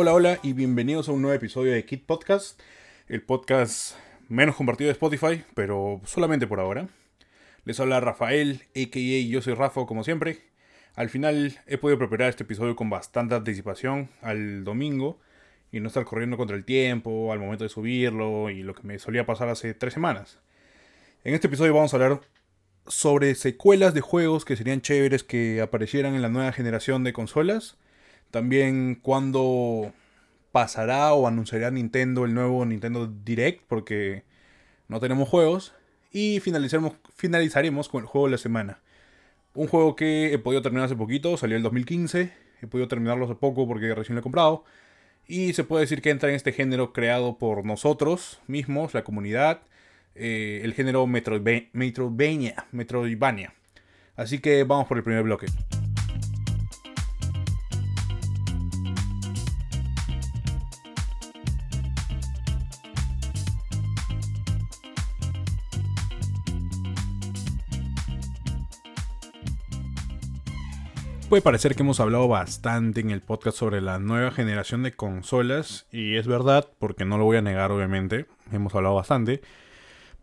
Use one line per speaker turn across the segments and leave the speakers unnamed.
Hola, hola y bienvenidos a un nuevo episodio de Kit Podcast, el podcast menos compartido de Spotify, pero solamente por ahora. Les habla Rafael, a.k.a. yo soy Rafa como siempre. Al final he podido preparar este episodio con bastante anticipación al domingo y no estar corriendo contra el tiempo al momento de subirlo y lo que me solía pasar hace tres semanas. En este episodio vamos a hablar sobre secuelas de juegos que serían chéveres que aparecieran en la nueva generación de consolas también cuando pasará o anunciará Nintendo el nuevo Nintendo Direct, porque no tenemos juegos. Y finalizaremos, finalizaremos con el juego de la semana. Un juego que he podido terminar hace poquito, salió el 2015. He podido terminarlo hace poco porque recién lo he comprado. Y se puede decir que entra en este género creado por nosotros mismos, la comunidad. Eh, el género Metroidvania, Metroidvania. Así que vamos por el primer bloque. Puede parecer que hemos hablado bastante en el podcast sobre la nueva generación de consolas, y es verdad, porque no lo voy a negar obviamente, hemos hablado bastante,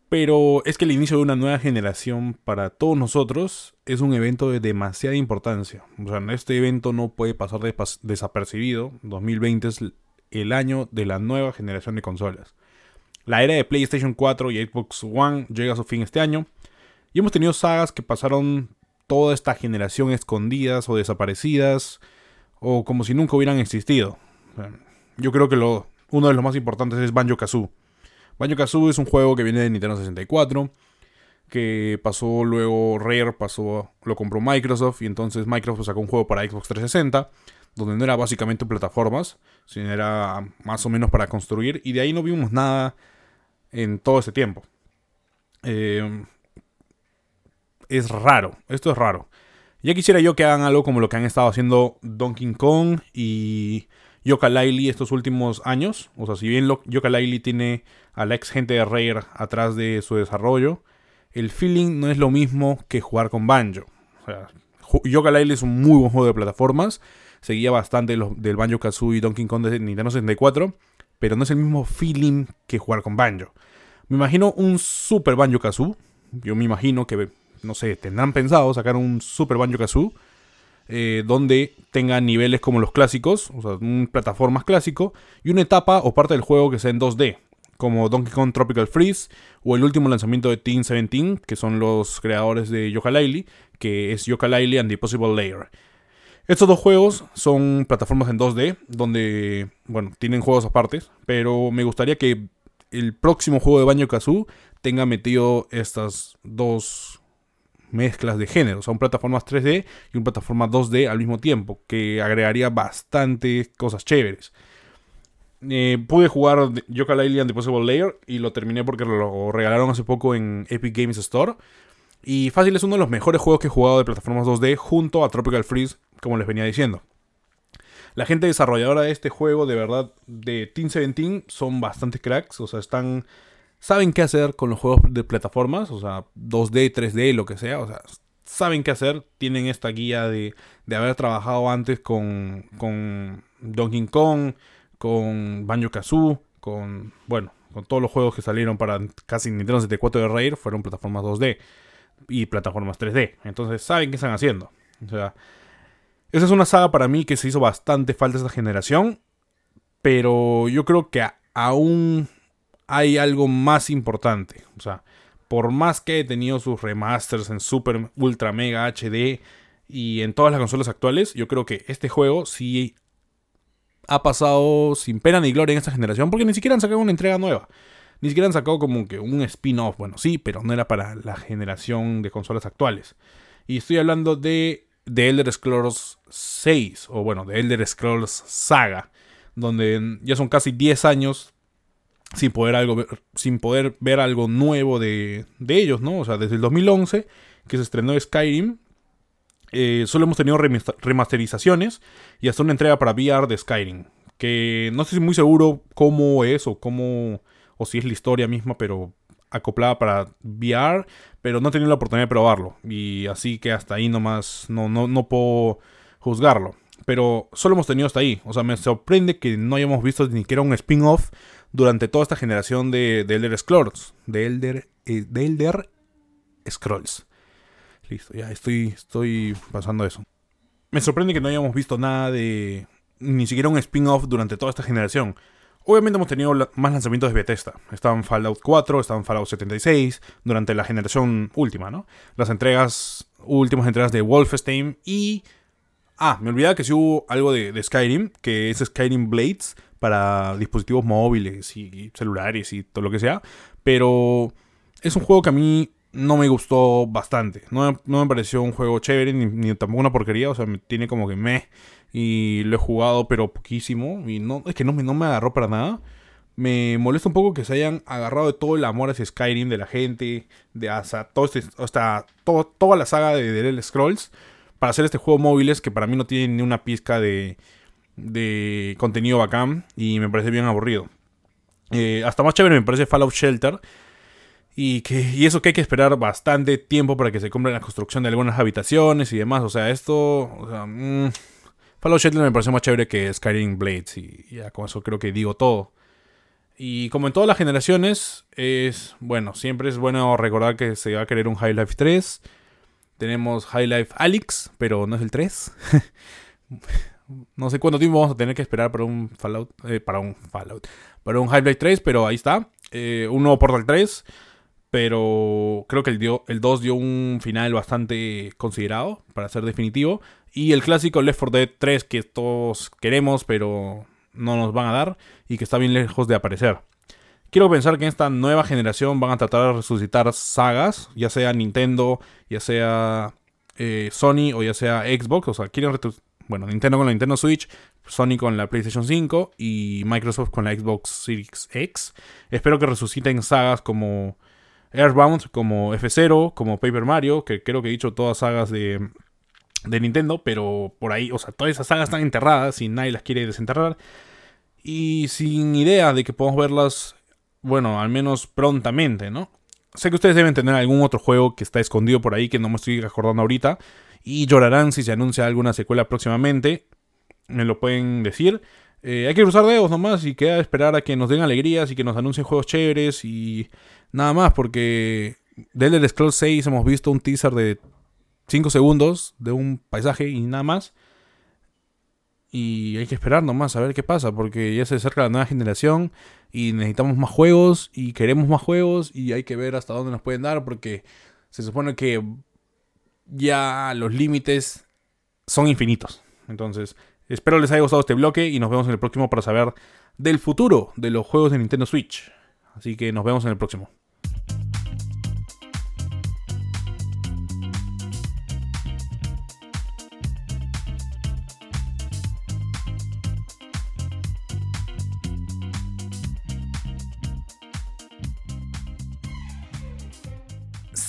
pero es que el inicio de una nueva generación para todos nosotros es un evento de demasiada importancia. O sea, este evento no puede pasar desapercibido. 2020 es el año de la nueva generación de consolas. La era de PlayStation 4 y Xbox One llega a su fin este año. Y hemos tenido sagas que pasaron toda esta generación escondidas o desaparecidas o como si nunca hubieran existido. Yo creo que lo, uno de los más importantes es Banjo Kazoo. Banjo Kazoo es un juego que viene de Nintendo 64, que pasó luego Rare, pasó, lo compró Microsoft y entonces Microsoft sacó un juego para Xbox 360, donde no era básicamente plataformas, sino era más o menos para construir y de ahí no vimos nada en todo ese tiempo. Eh, es raro. Esto es raro. Ya quisiera yo que hagan algo como lo que han estado haciendo Donkey Kong y Yoka Laili estos últimos años. O sea, si bien Yoka Laili tiene a la ex gente de Rare atrás de su desarrollo, el feeling no es lo mismo que jugar con Banjo. O sea, Yoka es un muy buen juego de plataformas. Seguía bastante del Banjo Kazooie y Donkey Kong de Nintendo 64. Pero no es el mismo feeling que jugar con Banjo. Me imagino un Super Banjo Kazoo. Yo me imagino que no sé, tendrán pensado sacar un Super Banjo Kazoo eh, donde tenga niveles como los clásicos, o sea, un plataformas clásico, y una etapa o parte del juego que sea en 2D, como Donkey Kong Tropical Freeze o el último lanzamiento de Team 17, que son los creadores de Yooka-Laylee, que es Yooka-Laylee and the Possible Layer. Estos dos juegos son plataformas en 2D, donde, bueno, tienen juegos aparte, pero me gustaría que el próximo juego de Banjo Kazoo tenga metido estas dos mezclas de género, son plataformas 3D y una plataforma 2D al mismo tiempo, que agregaría bastante cosas chéveres. Eh, pude jugar Yoka Laylee and the Possible Layer y lo terminé porque lo regalaron hace poco en Epic Games Store. Y fácil es uno de los mejores juegos que he jugado de plataformas 2D junto a Tropical Freeze, como les venía diciendo. La gente desarrolladora de este juego, de verdad, de Team 17, son bastante cracks. O sea, están saben qué hacer con los juegos de plataformas, o sea, 2D, 3D, lo que sea, o sea, saben qué hacer, tienen esta guía de, de haber trabajado antes con, con Donkey Kong, con Banjo Kazoo, con, bueno, con todos los juegos que salieron para casi Nintendo 74 de Rare, fueron plataformas 2D y plataformas 3D, entonces saben qué están haciendo, o sea, esa es una saga para mí que se hizo bastante falta esta generación, pero yo creo que aún hay algo más importante. O sea, por más que he tenido sus remasters en Super Ultra Mega HD y en todas las consolas actuales, yo creo que este juego sí ha pasado sin pena ni gloria en esta generación porque ni siquiera han sacado una entrega nueva. Ni siquiera han sacado como que un spin-off. Bueno, sí, pero no era para la generación de consolas actuales. Y estoy hablando de The Elder Scrolls 6, o bueno, de Elder Scrolls Saga, donde ya son casi 10 años sin poder, algo, sin poder ver algo nuevo de, ellos, ¿no? O sea, desde el 2011, que se estrenó Skyrim, eh, solo hemos tenido remasterizaciones y hasta una entrega para VR de Skyrim. Que no estoy muy seguro cómo es o cómo. o si es la historia misma, pero acoplada para VR, pero no he tenido la oportunidad de probarlo. Y así que hasta ahí nomás no, no, no puedo juzgarlo. Pero solo hemos tenido hasta ahí. O sea, me sorprende que no hayamos visto ni siquiera un spin-off durante toda esta generación de, de Elder Scrolls. De Elder, eh, de Elder Scrolls. Listo, ya estoy, estoy pasando eso. Me sorprende que no hayamos visto nada de. Ni siquiera un spin-off durante toda esta generación. Obviamente hemos tenido más lanzamientos de Bethesda. Estaban Fallout 4, estaban Fallout 76, durante la generación última, ¿no? Las entregas, últimas entregas de Wolfenstein y... Ah, me olvidaba que sí hubo algo de, Skyrim, que es Skyrim Blades para dispositivos móviles y celulares y todo lo que sea. Pero es un juego que a mí no me gustó bastante. No, me pareció un juego chévere ni, tampoco una porquería. O sea, me tiene como que me. Y lo he jugado, pero poquísimo. Y no, es que no me, no me agarró para nada. Me molesta un poco que se hayan agarrado de todo el amor hacia Skyrim de la gente. De hasta, todo este, hasta toda la saga de The Scrolls. Para hacer este juego móviles que para mí no tiene ni una pizca de, de contenido bacán. Y me parece bien aburrido. Eh, hasta más chévere me parece Fallout Shelter y, que, y eso que hay que esperar bastante tiempo para que se cumpla la construcción de algunas habitaciones y demás. O sea, esto. O sea, mmm, Fallout Shelter me parece más chévere que Skyrim Blades. Y ya con eso creo que digo todo. Y como en todas las generaciones, es. Bueno, siempre es bueno recordar que se va a querer un High Life 3. Tenemos High Life Alyx, pero no es el 3. no sé cuánto tiempo vamos a tener que esperar para un Fallout. Eh, para un Fallout. Para un High Life 3, pero ahí está. Eh, un nuevo Portal 3 pero creo que el, dio, el 2 dio un final bastante considerado para ser definitivo. Y el clásico Left 4 Dead 3 que todos queremos, pero no nos van a dar y que está bien lejos de aparecer. Quiero pensar que en esta nueva generación van a tratar de resucitar sagas, ya sea Nintendo, ya sea eh, Sony o ya sea Xbox. O sea, quieren bueno, Nintendo con la Nintendo Switch, Sony con la PlayStation 5 y Microsoft con la Xbox Series X. Espero que resuciten sagas como Earthbound, como F0, como Paper Mario, que creo que he dicho todas sagas de, de Nintendo, pero por ahí, o sea, todas esas sagas están enterradas y nadie las quiere desenterrar. Y sin idea de que podamos verlas, bueno, al menos prontamente, ¿no? Sé que ustedes deben tener algún otro juego que está escondido por ahí que no me estoy acordando ahorita. Y llorarán si se anuncia alguna secuela próximamente. Me lo pueden decir. Eh, hay que cruzar dedos nomás y queda esperar a que nos den alegrías y que nos anuncien juegos chéveres y nada más, porque de Elder Scrolls 6 hemos visto un teaser de 5 segundos de un paisaje y nada más. Y hay que esperar nomás a ver qué pasa, porque ya se acerca la nueva generación y necesitamos más juegos y queremos más juegos y hay que ver hasta dónde nos pueden dar, porque se supone que ya los límites son infinitos. Entonces, Espero les haya gustado este bloque y nos vemos en el próximo para saber del futuro de los juegos de Nintendo Switch. Así que nos vemos en el próximo.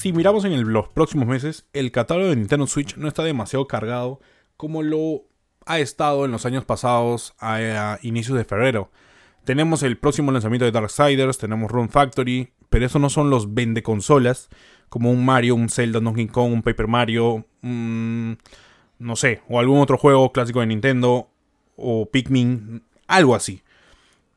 Si miramos en los próximos meses, el catálogo de Nintendo Switch no está demasiado cargado como lo ha estado en los años pasados a, inicios de febrero. Tenemos el próximo lanzamiento de Darksiders, tenemos Run Factory, pero eso no son los vende consolas, como un Mario, un Zelda, Donkey Kong, un Paper Mario, no sé, o algún otro juego clásico de Nintendo, o Pikmin, algo así.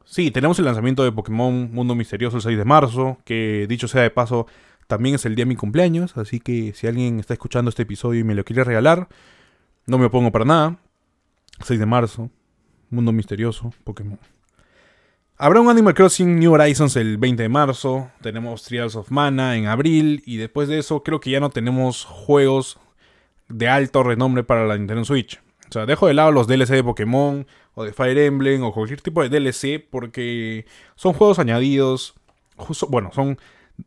Sí, tenemos el lanzamiento de Pokémon Mundo Misterioso el 6 de marzo, que dicho sea de paso, también es el día de mi cumpleaños, así que si alguien está escuchando este episodio y me lo quiere regalar, no me opongo para nada. 6 de marzo. Mundo misterioso. Pokémon. Habrá un Animal Crossing New Horizons el 20 de marzo. Tenemos Trials of Mana en abril. Y después de eso, creo que ya no tenemos juegos de alto renombre para la Nintendo Switch. O sea, dejo de lado los DLC de Pokémon o de Fire Emblem o cualquier tipo de DLC porque son juegos añadidos. bueno, son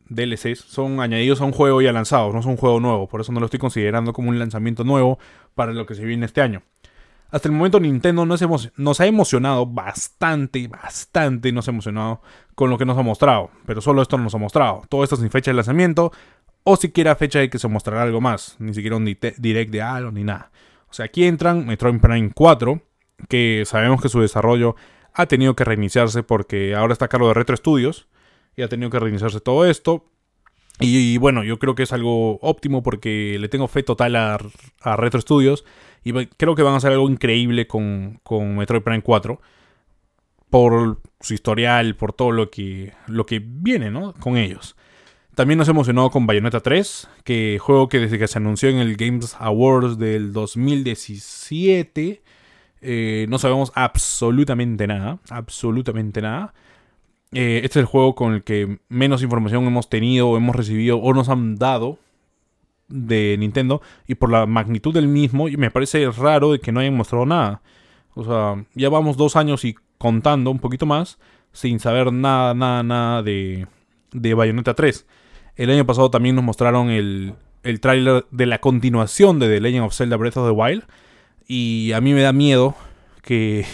DLCs, son añadidos a un juego ya lanzado, no es un juego nuevo. Por eso no lo estoy considerando como un lanzamiento nuevo para lo que se viene este año. Hasta el momento Nintendo nos, nos ha emocionado bastante, bastante nos ha emocionado con lo que nos ha mostrado. Pero solo esto nos ha mostrado. Todo esto sin fecha de lanzamiento. o siquiera fecha de que se mostrará algo más, ni siquiera un direct de algo ni nada. O sea, aquí entran Metroid Prime 4, que sabemos que su desarrollo ha tenido que reiniciarse porque ahora está a cargo de Retro Studios y ha tenido que reiniciarse todo esto. Y, bueno, yo creo que es algo óptimo porque le tengo fe total a, Retro Studios y creo que van a hacer algo increíble con, con Metroid Prime 4 por su historial, por todo lo que, lo que viene ¿no? con ellos. También nos emocionó con Bayonetta 3, que juego que desde que se anunció en el Games Awards del 2017 eh, no sabemos absolutamente nada, absolutamente nada. Eh, este es el juego con el que menos información hemos tenido, hemos recibido o nos han dado de Nintendo y por la magnitud del mismo me parece raro de que no hayan mostrado nada. O sea, ya vamos dos años y contando un poquito más sin saber nada, nada, nada de, de Bayonetta 3. El año pasado también nos mostraron el, el tráiler de la continuación de The Legend of Zelda Breath of the Wild. Y a mí me da miedo que,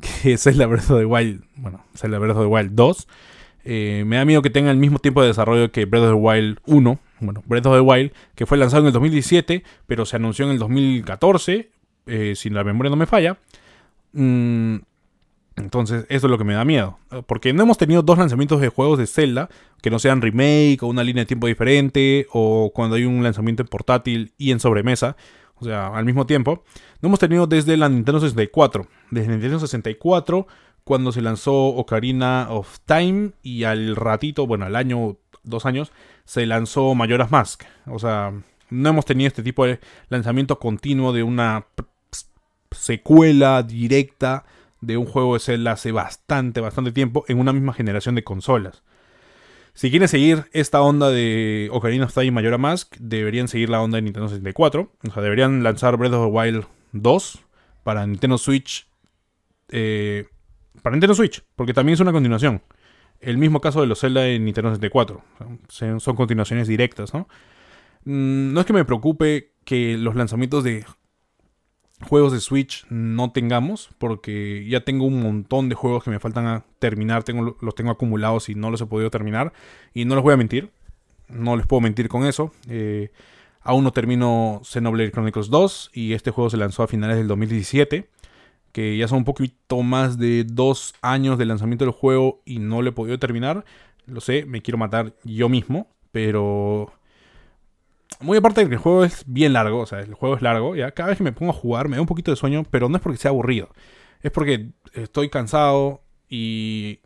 que Zelda Breath of the Wild, bueno, Zelda Breath of the Wild 2, eh, me da miedo que tenga el mismo tiempo de desarrollo que Breath of the Wild 1. Bueno, Breath of the Wild, que fue lanzado en el 2017, pero se anunció en el 2014, eh, si la memoria no me falla. Mm, entonces, eso es lo que me da miedo. Porque no hemos tenido dos lanzamientos de juegos de Zelda que no sean remake o una línea de tiempo diferente o cuando hay un lanzamiento en portátil y en sobremesa, o sea, al mismo tiempo. No hemos tenido desde la Nintendo 64. Desde Nintendo 64, cuando se lanzó Ocarina of Time y al ratito, bueno, al año, dos años, se lanzó Majora's Mask. O sea, no hemos tenido este tipo de lanzamiento continuo de una secuela directa de un juego de Zelda hace bastante, bastante tiempo en una misma generación de consolas. Si quieren seguir esta onda de Ocarina of Time y Majora Mask, deberían seguir la onda de Nintendo 64. O sea, deberían lanzar Breath of the Wild 2 para Nintendo Switch. Eh, para Nintendo Switch, porque también es una continuación. El mismo caso de los Zelda en Nintendo 64. Son continuaciones directas, ¿no? Mm, no es que me preocupe que los lanzamientos de juegos de Switch no tengamos, porque ya tengo un montón de juegos que me faltan a terminar, tengo, los tengo acumulados y no los he podido terminar. Y no les voy a mentir, no les puedo mentir con eso. Eh, aún no termino Xenoblade Chronicles 2 y este juego se lanzó a finales del 2017, que ya son un poquito más de dos años de lanzamiento del juego y no lo he podido terminar. Lo sé, me quiero matar yo mismo, pero muy aparte de que el juego es bien largo, o sea, el juego es largo, ya cada vez que me pongo a jugar me da un poquito de sueño, pero no es porque sea aburrido, es porque estoy cansado y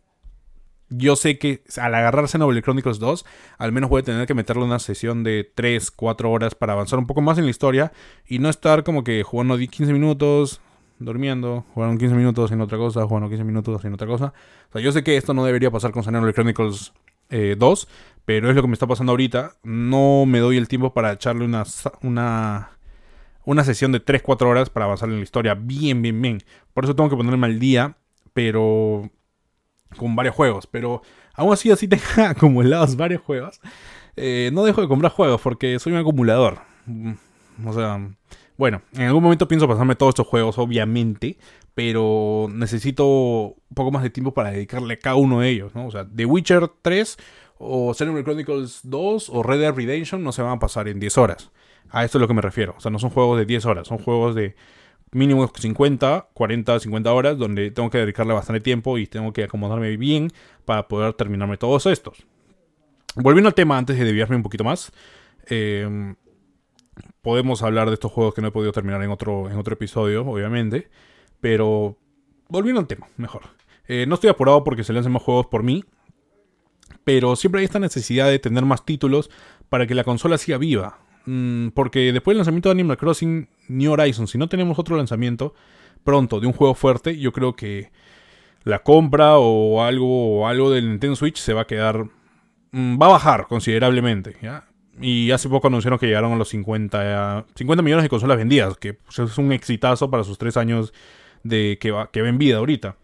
yo sé que al agarrarse Noble Chronicles 2, al menos voy a tener que meterle una sesión de 3, 4 horas para avanzar un poco más en la historia y no estar como que jugando 15 minutos, durmiendo, jugando 15 minutos en otra cosa, jugando 15 minutos en otra cosa. O sea, yo sé que esto no debería pasar con Xenoblade Chronicles 2, eh, pero es lo que me está pasando ahorita. No me doy el tiempo para echarle una, una, una sesión de 3-4 horas para avanzar en la historia bien, bien, bien. Por eso tengo que ponerme al día, pero con varios juegos. Pero aún así, así tenga acumulados varios juegos. Eh, no dejo de comprar juegos porque soy un acumulador. Mm, o sea, bueno, en algún momento pienso pasarme todos estos juegos, obviamente, pero necesito un poco más de tiempo para dedicarle a cada uno de ellos, ¿no? O sea, The Witcher 3 o Xenoblade Chronicles 2 o Red Dead Redemption no se van a pasar en 10 horas. A esto es lo que me refiero. O sea, no son juegos de 10 horas, son juegos de mínimo 50, 40, 50 horas donde tengo que dedicarle bastante tiempo y tengo que acomodarme bien para poder terminarme todos estos. Volviendo al tema antes de desviarme un poquito más, em, podemos hablar de estos juegos que no he podido terminar en otro, en otro episodio, obviamente, pero volviendo al tema, mejor. Eh, no estoy apurado porque se lancen más juegos por mí, pero siempre hay esta necesidad de tener más títulos para que la consola siga viva. Mm, porque después del lanzamiento de Animal Crossing New Horizons, si no tenemos otro lanzamiento pronto de un juego fuerte, yo creo que la compra o algo, algo del Nintendo Switch se va a quedar. Mm, va a bajar considerablemente. Y hace poco anunciaron que llegaron a los 50, 50 millones de consolas vendidas, que pues, es un exitazo para sus tres años de que, va, que ven vida ahorita.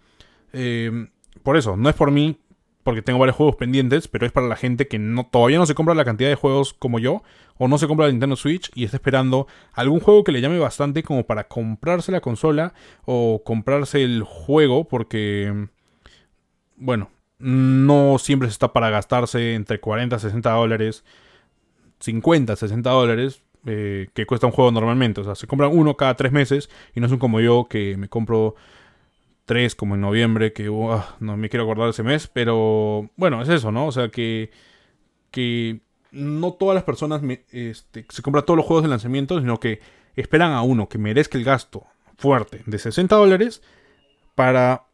Eh, por eso, no es por mí, porque tengo varios juegos pendientes, pero es para la gente que no, todavía no se compra la cantidad de juegos como yo, o no se compra la Nintendo Switch y está esperando algún juego que le llame bastante como para comprarse la consola o comprarse el juego, porque, bueno, no siempre está para gastarse entre 40 y 60 dólares 50, 60 dólares eh, que cuesta un juego normalmente. O sea, se compran uno cada tres meses y no son como yo que me compro tres como en noviembre, que no me quiero acordar ese mes, pero bueno, es eso, ¿no? O sea, que, que no todas las personas este, se compran todos los juegos de lanzamiento, sino que esperan a uno que merezca el gasto fuerte de 60 dólares para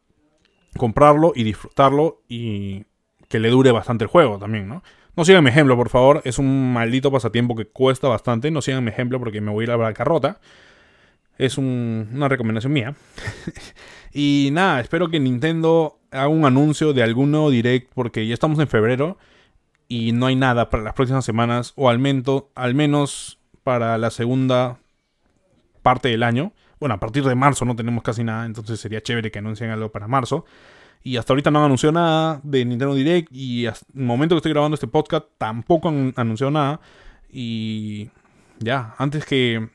comprarlo y disfrutarlo y que le dure bastante el juego también, ¿no? No sigan mi ejemplo, por favor. Es un maldito pasatiempo que cuesta bastante. No sigan mi ejemplo porque me voy a ir a la carrota. Es una recomendación mía. y nada, espero que Nintendo haga un anuncio de algún nuevo direct porque ya estamos en febrero y no hay nada para las próximas semanas o al, al menos para la segunda parte del año. Bueno, a partir de marzo no tenemos casi nada, entonces sería chévere que anuncien algo para marzo. Y hasta ahorita no han anunciado nada de Nintendo Direct. Y hasta el momento que estoy grabando este podcast tampoco han anunciado nada. Y ya, antes que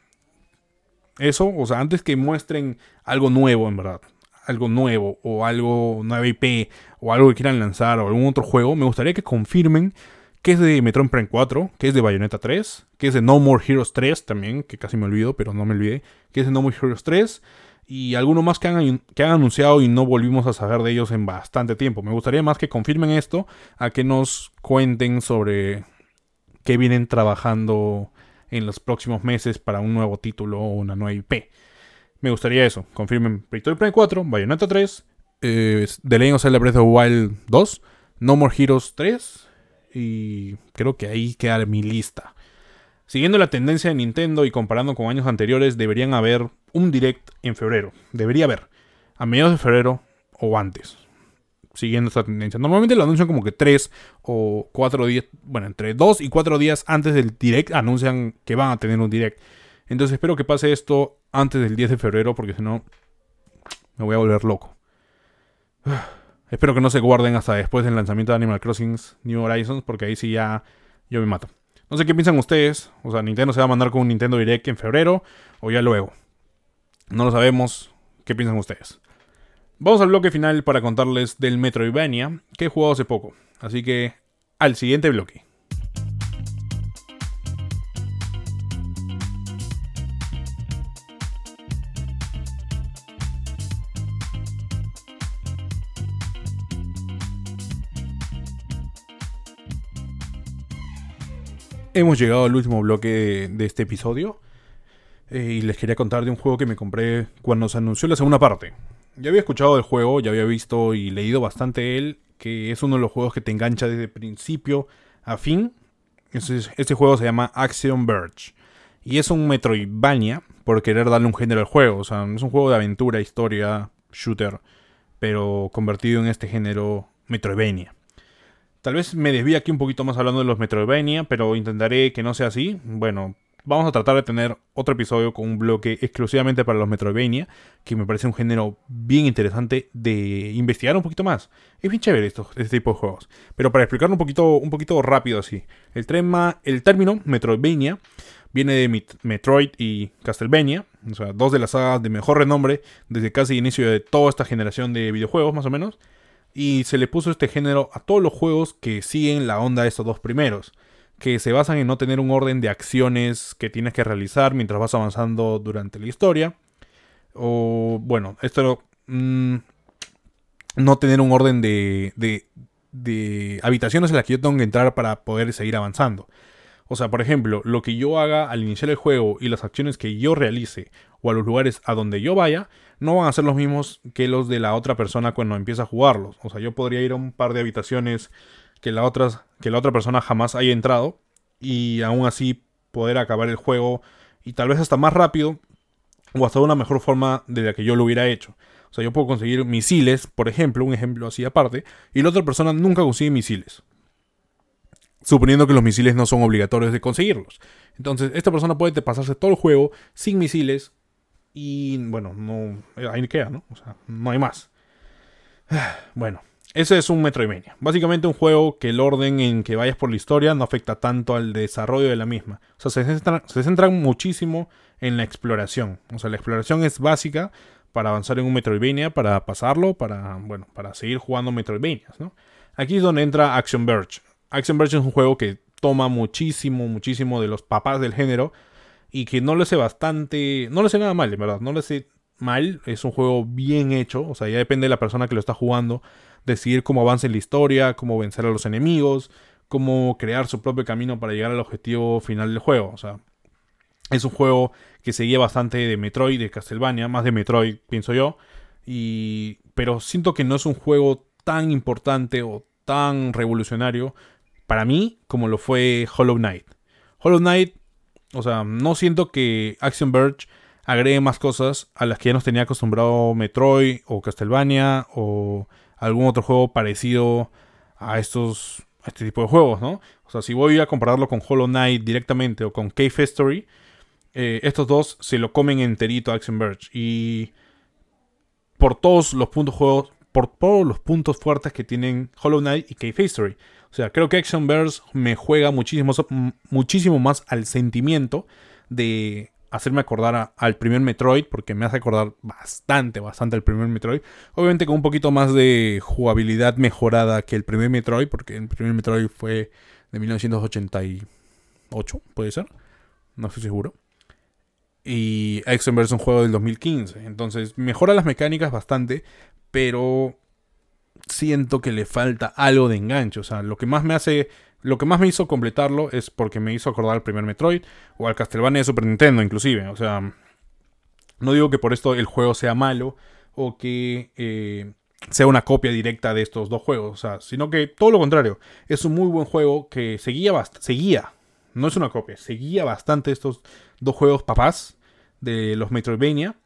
eso, o sea, antes que muestren algo nuevo, en verdad. Algo nuevo, o algo, nueva IP, o algo que quieran lanzar, o algún otro juego, me gustaría que confirmen que es de Metroid Prime 4, que es de Bayonetta 3, que es de No More Heroes 3 también, que casi me olvido, pero no me olvidé, que es de No More Heroes 3, y alguno más que han, que han anunciado y no volvimos a saber de ellos en bastante tiempo. Me gustaría más que confirmen esto, a que nos cuenten sobre qué vienen trabajando en los próximos meses para un nuevo título o una nueva IP. Me gustaría eso. Confirmen Metroid Prime 4, Bayonetta 3, eh, The Legend of Zelda Breath of Wild 2, No More Heroes 3 y creo que ahí queda mi lista. Siguiendo la tendencia de Nintendo y comparando con años anteriores, deberían haber un direct en febrero. Debería haber. A mediados de febrero o antes. Siguiendo esta tendencia. Normalmente lo anuncian como que 3 o 4 días. Bueno, entre 2 y 4 días antes del direct anuncian que van a tener un direct. Entonces espero que pase esto antes del 10 de febrero porque si no me voy a volver loco. Espero que no se guarden hasta después del lanzamiento de Animal Crossing New Horizons, porque ahí sí ya yo me mato. No sé qué piensan ustedes. O sea, Nintendo se va a mandar con un Nintendo Direct en febrero o ya luego. No lo sabemos. ¿Qué piensan ustedes? Vamos al bloque final para contarles del Metroidvania que he jugado hace poco. Así que al siguiente bloque. Hemos llegado al último bloque de, este episodio. Eh, y les quería contar de un juego que me compré cuando se anunció la segunda parte. Ya había escuchado del juego, ya había visto y leído bastante él, que es uno de los juegos que te engancha desde principio a fin. Este, juego se llama Action Verge. Y es un Metroidvania por querer darle un género al juego. O sea, es un juego de aventura, historia, shooter, pero convertido en este género Metroidvania. Tal vez me desvíe aquí un poquito más hablando de los Metroidvania, pero intentaré que no sea así. Bueno, vamos a tratar de tener otro episodio con un bloque exclusivamente para los Metroidvania, que me parece un género bien interesante de investigar un poquito más. Es bien chévere esto, este tipo de juegos. Pero para explicarlo un poquito, un poquito rápido así. El, el término Metroidvania viene de Metroid y Castlevania, o sea, dos de las sagas de mejor renombre desde casi inicio de toda esta generación de videojuegos, más o menos y se le puso este género a todos los juegos que siguen la onda de estos dos primeros, que se basan en no tener un orden de acciones que tienes que realizar mientras vas avanzando durante la historia, o bueno, esto mm, no tener un orden de, de, de habitaciones en las que yo tengo que entrar para poder seguir avanzando. O sea, por ejemplo, lo que yo haga al iniciar el juego y las acciones que yo realice o a los lugares a donde yo vaya, no van a ser los mismos que los de la otra persona cuando empieza a jugarlos. O sea, yo podría ir a un par de habitaciones que la, otra, que la otra persona jamás haya entrado y aún así poder acabar el juego y tal vez hasta más rápido o hasta de una mejor forma de la que yo lo hubiera hecho. O sea, yo puedo conseguir misiles, por ejemplo, un ejemplo así aparte, y la otra persona nunca consigue misiles suponiendo que los misiles no son obligatorios de conseguirlos. Entonces, esta persona puede pasarse todo el juego sin misiles y, bueno, no, ahí queda, ¿no? O sea, no hay más. Bueno, ese es un Metroidvania. Básicamente un juego que el orden en que vayas por la historia no afecta tanto al desarrollo de la misma. O sea, se centra, se muchísimo en la exploración. O sea, la exploración es básica para avanzar en un Metroidvania, para pasarlo, para, bueno, para seguir jugando Metroidvanias, ¿no? Aquí es donde entra Action Verge. Action Verge es un juego que toma muchísimo, muchísimo de los papás del género y que no le hace bastante, no le hace nada mal, en verdad, no le hace mal, es un juego bien hecho, o sea, ya depende de la persona que lo está jugando, decidir cómo avanza en la historia, cómo vencer a los enemigos, cómo crear su propio camino para llegar al objetivo final del juego, o sea, es un juego que seguía bastante de Metroid, de Castlevania, más de Metroid, pienso yo, y pero siento que no es un juego tan importante o tan revolucionario para mí como lo fue Hollow Knight. Hollow Knight, o sea, no siento que Action Verge agregue más cosas a las que ya nos tenía acostumbrado Metroid o Castlevania o algún otro juego parecido a estos este tipo de juegos, ¿no? O sea, si voy a compararlo con Hollow Knight directamente o con Cave History, eh, estos dos se lo comen enterito a Action Verge y por todos los puntos juegos, por todos los puntos fuertes que tienen Hollow Knight y Cave History. O sea, creo que Action me juega muchísimo, muchísimo más al sentimiento de hacerme acordar al primer Metroid, porque me hace acordar bastante, bastante al primer Metroid. Obviamente con un poquito más de jugabilidad mejorada que el primer Metroid, porque el primer Metroid fue de 1988, puede ser. No estoy seguro. Y Exenverse es un juego del 2015. Entonces mejora las mecánicas bastante, pero siento que le falta algo de enganche. O sea, lo que más me hace lo que más me hizo completarlo es porque me hizo acordar al primer Metroid o al Castlevania de Super Nintendo inclusive. O sea, no digo que por esto el juego sea malo o que eh, sea una copia directa de estos dos juegos, o sea, sino que todo lo contrario. Es un muy buen juego que seguía, seguía, no es una copia, seguía bastante estos dos juegos papás de los Metroidvania.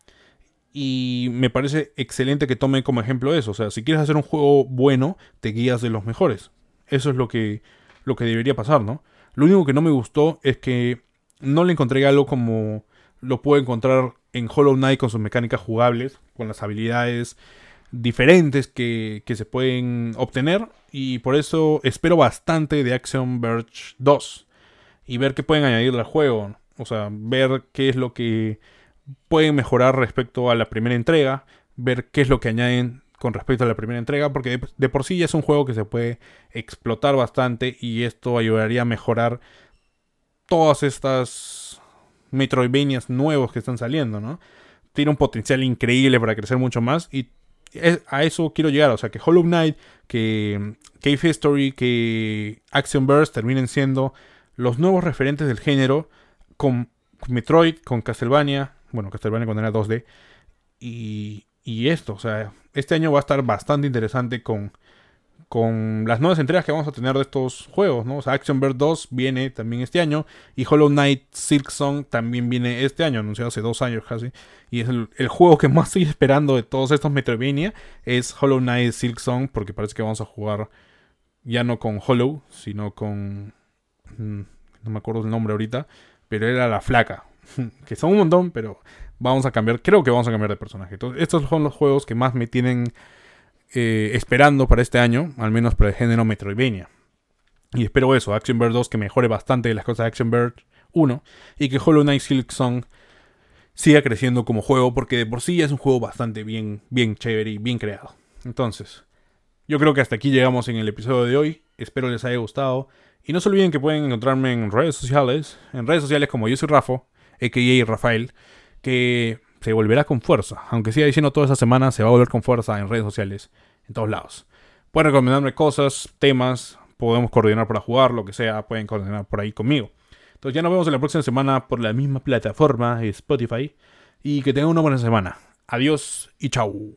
Y me parece excelente que tome como ejemplo eso. O sea, si quieres hacer un juego bueno, te guías de los mejores. Eso es lo que lo que debería pasar, ¿no? Lo único que no me gustó es que no le encontré algo como lo puedo encontrar en Hollow Knight con sus mecánicas jugables, con las habilidades diferentes que, que, se pueden obtener y por eso espero bastante de Action Verge 2 y ver qué pueden añadirle al juego, o sea, ver qué es lo que pueden mejorar respecto a la primera entrega, ver qué es lo que añaden con respecto a la primera entrega, porque de, por sí ya es un juego que se puede explotar bastante y esto ayudaría a mejorar todas estas Metroidvanias nuevos que están saliendo, ¿no? Tiene un potencial increíble para crecer mucho más y a eso quiero llegar, o sea, que Hollow Knight, que Cave History, que Action Burst terminen siendo los nuevos referentes del género con Metroid, con Castlevania, bueno, Castlevania cuando era 2D, y, y esto, o sea, este año va a estar bastante interesante con, con las nuevas entregas que vamos a tener de estos juegos, ¿no? O sea, Action Bird 2 viene también este año y Hollow Knight Silk Song también viene este año, anunciado hace dos años casi. Y es el, juego que más estoy esperando de todos estos Metroidvania es Hollow Knight Silk Song porque parece que vamos a jugar ya no con Hollow, sino con... Mm, no me acuerdo el nombre ahorita, pero era la flaca. que son un montón, pero vamos a cambiar, creo que vamos a cambiar de personaje. Estos son los juegos que más me tienen eh, esperando para este año, al menos para el género Metroidvania. Y espero eso, Action Bird 2 que mejore bastante las cosas de Action Bird 1 y que Hollow Knight Silk Song siga creciendo como juego porque de por sí ya es un juego bastante bien, bien chévere y bien creado. Entonces, yo creo que hasta aquí llegamos en el episodio de hoy. Espero les haya gustado. Y no se olviden que pueden encontrarme en redes sociales, en redes sociales como yo soy Rafo, a.k.a. Rafael, que se volverá con fuerza. Aunque siga diciendo toda esta semana, se va a volver con fuerza en redes sociales, en todos lados. Pueden recomendarme cosas, temas, podemos coordinar para jugar, lo que sea, pueden coordinar por ahí conmigo. Entonces ya nos vemos en la próxima semana por la misma plataforma, Spotify. Y que tengan una buena semana. Adiós y chau.